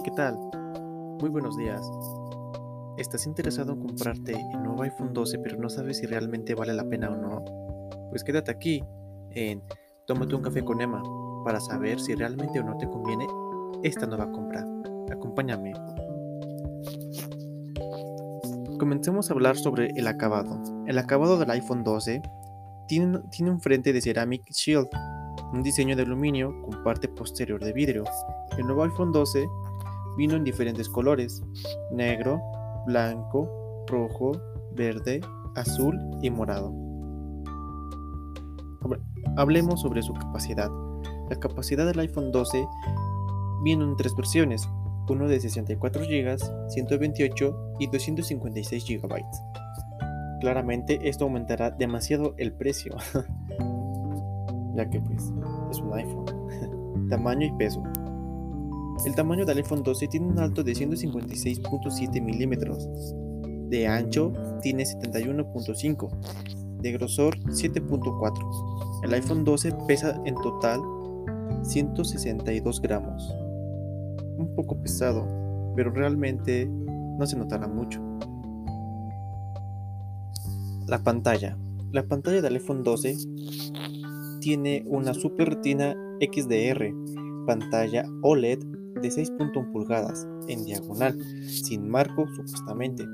Hey, ¿qué tal? Muy buenos días. ¿Estás interesado en comprarte el nuevo iPhone 12 pero no sabes si realmente vale la pena o no? Pues quédate aquí en Tómate un café con Emma para saber si realmente o no te conviene esta nueva compra. Acompáñame. Comencemos a hablar sobre el acabado. El acabado del iPhone 12 tiene, tiene un frente de Ceramic Shield, un diseño de aluminio con parte posterior de vidrio. El nuevo iPhone 12 vino en diferentes colores, negro, blanco, rojo, verde, azul y morado. Hablemos sobre su capacidad. La capacidad del iPhone 12 viene en tres versiones, uno de 64 GB, 128 y 256 GB. Claramente esto aumentará demasiado el precio, ya que pues es un iPhone. Tamaño y peso. El tamaño del iPhone 12 tiene un alto de 156.7 milímetros, de ancho tiene 71.5, de grosor 7.4. El iPhone 12 pesa en total 162 gramos. Un poco pesado, pero realmente no se notará mucho. La pantalla. La pantalla del iPhone 12 tiene una Super Retina XDR, pantalla OLED de 6.1 pulgadas en diagonal, sin marco supuestamente,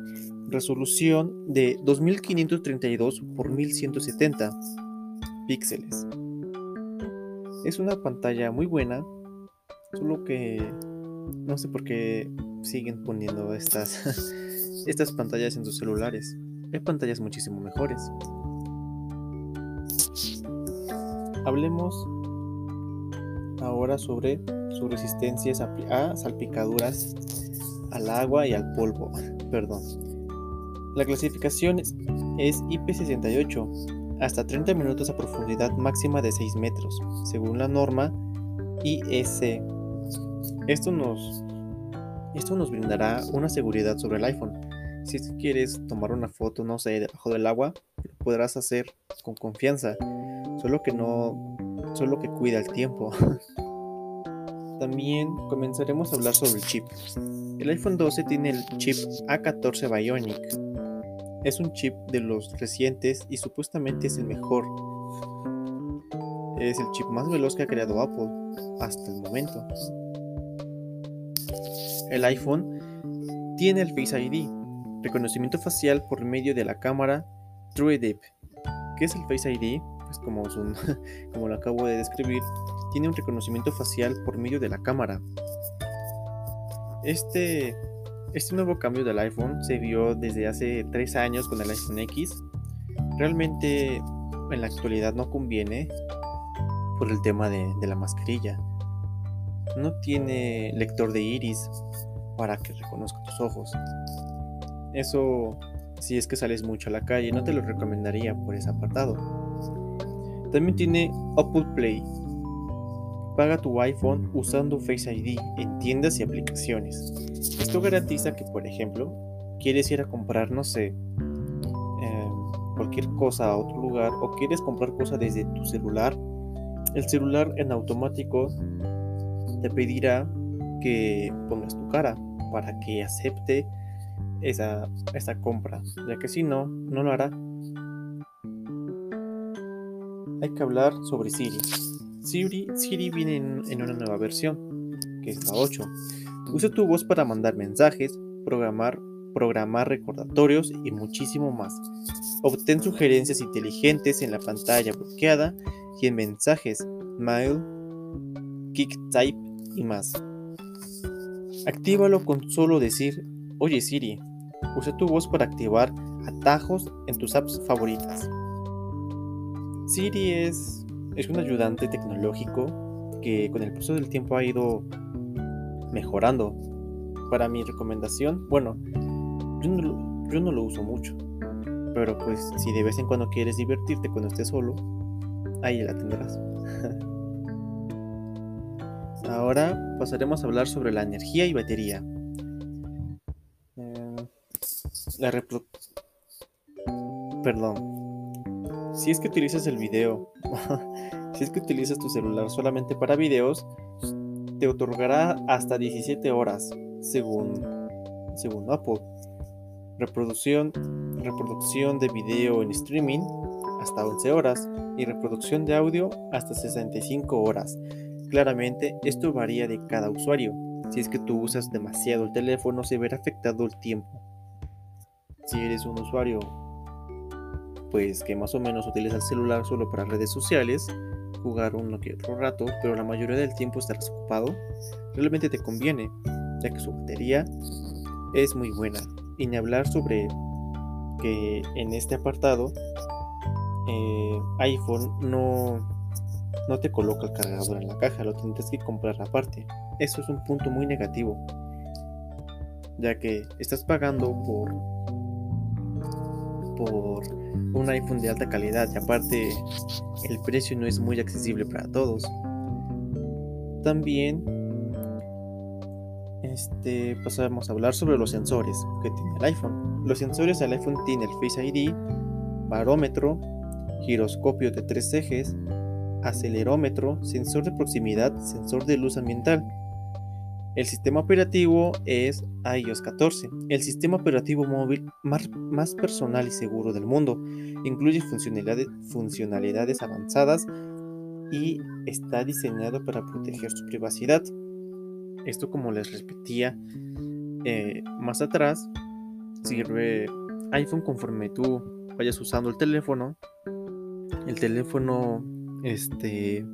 resolución de 2532 x 1170 píxeles. Es una pantalla muy buena, solo que no sé por qué siguen poniendo estas, estas pantallas en sus celulares. Hay pantallas muchísimo mejores. Hablemos ahora sobre su resistencia a salpicaduras, al agua y al polvo. Perdón. La clasificación es IP68, hasta 30 minutos a profundidad máxima de 6 metros, según la norma IEC. Esto nos, esto nos brindará una seguridad sobre el iPhone. Si quieres tomar una foto, no sé, debajo del agua, podrás hacer con confianza, solo que no, solo que cuida el tiempo. También comenzaremos a hablar sobre el chip. El iPhone 12 tiene el chip A14 Bionic. Es un chip de los recientes y supuestamente es el mejor. Es el chip más veloz que ha creado Apple hasta el momento. El iPhone tiene el Face ID, reconocimiento facial por medio de la cámara TrueDeep. ¿Qué es el Face ID? Pues como, como lo acabo de describir, tiene un reconocimiento facial por medio de la cámara. Este, este nuevo cambio del iPhone se vio desde hace 3 años con el iPhone X. Realmente en la actualidad no conviene por el tema de, de la mascarilla. No tiene lector de iris para que reconozca tus ojos. Eso si es que sales mucho a la calle, no te lo recomendaría por ese apartado. También tiene Apple Play, Paga tu iPhone usando Face ID en tiendas y aplicaciones. Esto garantiza que, por ejemplo, quieres ir a comprar, no sé, em, cualquier cosa a otro lugar o quieres comprar cosas desde tu celular, el celular en automático te pedirá que pongas tu cara para que acepte esa, esa compra, ya que si no, no lo hará. Hay que hablar sobre Siri. Siri, viene en, una nueva versión, que es la 8. Usa tu voz para mandar mensajes, programar, programar recordatorios y muchísimo más. Obtén sugerencias inteligentes en la pantalla bloqueada y en mensajes, mail, type y más. Actívalo con solo decir, oye Siri, usa tu voz para activar atajos en tus apps favoritas. Siri es es un ayudante tecnológico que con el paso del tiempo ha ido mejorando. Para mi recomendación, bueno, yo no, lo uso mucho, pero pues si de vez en cuando quieres divertirte cuando estés solo, ahí la tendrás. Ahora pasaremos a hablar sobre la energía y batería. Eh, la repro... Perdón. Si es que utilizas el video Si es que utilizas tu celular solamente para videos, te otorgará hasta 17 horas, según, según Apple. Reproducción, reproducción de video en streaming hasta 11 horas y reproducción de audio hasta 65 horas. Claramente esto varía de cada usuario. Si es que tú usas demasiado el teléfono se verá afectado el tiempo. Si eres un usuario pues que más o menos utiliza el celular solo para redes sociales, jugar uno que otro rato, pero la mayoría del tiempo estarás ocupado, realmente te conviene, ya que su batería es muy buena. Y ni hablar sobre que en este apartado eh, iPhone no, no te coloca el cargador en la caja, lo tendrás que comprar aparte. Eso es un punto muy negativo, ya que estás pagando por por un iPhone de alta calidad y aparte el precio no es muy accesible para todos. También este, pasamos a hablar sobre los sensores que tiene el iPhone. Los sensores del iPhone tienen el Face ID, barómetro, giroscopio de tres ejes, acelerómetro, sensor de proximidad, sensor de luz ambiental. El sistema operativo es iOS 14, el sistema operativo móvil más, personal y seguro del mundo. Incluye funcionalidades, avanzadas y está diseñado para proteger su privacidad. Esto como les repetía eh, más atrás, sirve iPhone conforme tú vayas usando el teléfono. El teléfono este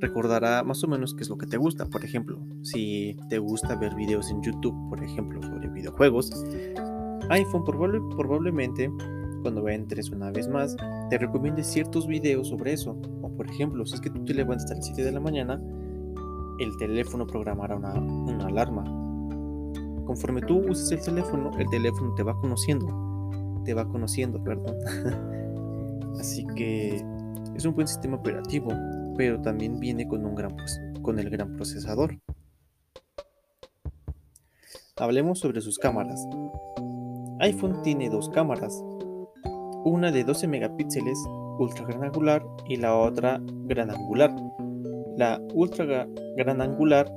recordará más o menos qué es lo que te gusta. Por ejemplo, si te gusta ver videos en YouTube, por ejemplo, sobre videojuegos, iPhone probablemente cuando entres una vez más te recomiende ciertos videos sobre eso. O por ejemplo, si es que tú te levantas a las 7 de la mañana, el teléfono programará una, una alarma. Conforme tú uses el teléfono, el teléfono te va conociendo. Te va conociendo, perdón. Así que es un buen sistema operativo pero también viene con, un gran, con el gran procesador. Hablemos sobre sus cámaras. iPhone tiene dos cámaras, una de 12 megapíxeles ultra gran angular y la otra gran angular. La ultra gran angular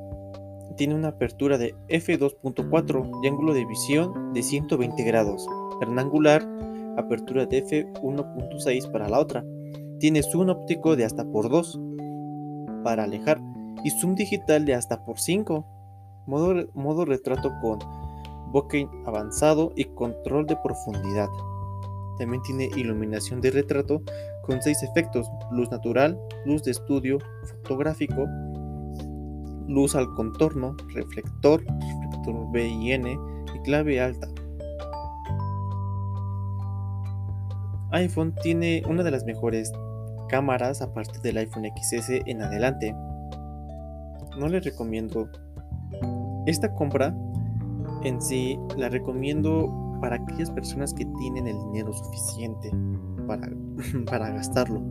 tiene una apertura de f2.4 y ángulo de visión de 120 grados. Gran angular, apertura de f1.6 para la otra. Tiene zoom óptico de hasta por 2 para alejar y zoom digital de hasta por 5. Modo, modo retrato con bokeh avanzado y control de profundidad. También tiene iluminación de retrato con 6 efectos, luz natural, luz de estudio, fotográfico, luz al contorno, reflector, reflector B y N y clave alta. iPhone tiene una de las mejores cámaras a partir del iPhone XS en adelante. No les recomiendo esta compra en sí, la recomiendo para aquellas personas que tienen el dinero suficiente para, para gastarlo,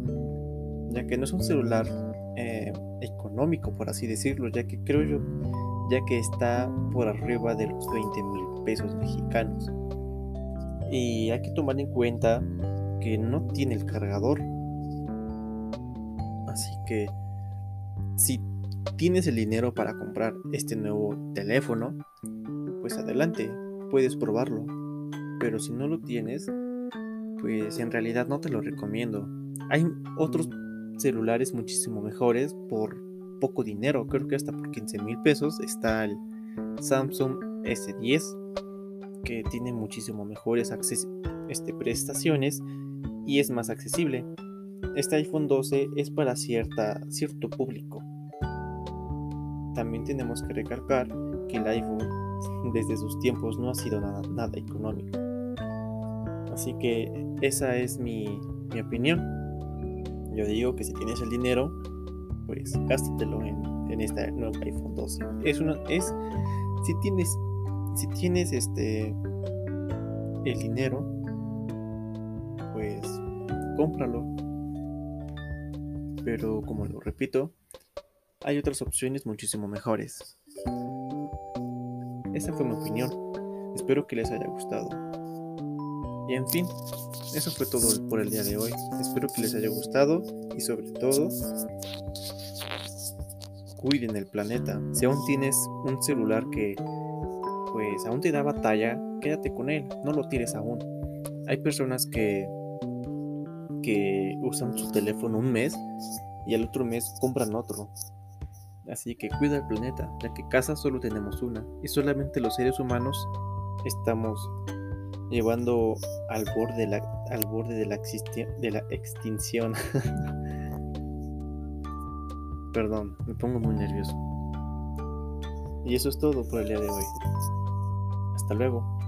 ya que no es un celular eh, económico, por así decirlo, ya que creo yo, ya que está por arriba de los 20 mil pesos mexicanos. Y hay que tomar en cuenta que no tiene el cargador si tienes el dinero para comprar este nuevo teléfono, pues adelante, puedes probarlo. Pero si no lo tienes, pues en realidad no te lo recomiendo. Hay otros celulares muchísimo mejores por poco dinero, creo que hasta por 15 mil pesos está el Samsung S10 que tiene muchísimo mejores este, prestaciones y es más accesible este iPhone 12 es para cierta, cierto público. También tenemos que recalcar que el iPhone desde sus tiempos no ha sido nada, nada económico. Así que esa es mi, mi, opinión. Yo digo que si tienes el dinero, pues gástatelo en, en este nuevo iPhone 12. Es una, es, si tienes, si tienes este, el dinero, pues cómpralo pero como lo repito, hay otras opciones muchísimo mejores. Esa fue mi opinión. Espero que les haya gustado. Y en fin, eso fue todo por el día de hoy. Espero que les haya gustado y sobre todo, cuiden el planeta. Si aún tienes un celular que pues aún te da batalla, quédate con él, no lo tires aún. Hay personas que que usan su teléfono un mes y al otro mes compran otro. Así que cuida el planeta, ya que casa solo tenemos una y solamente los seres humanos estamos llevando al borde de la, al borde de la, de la extinción. Perdón, me pongo muy nervioso. Y eso es todo por el día de hoy. Hasta luego.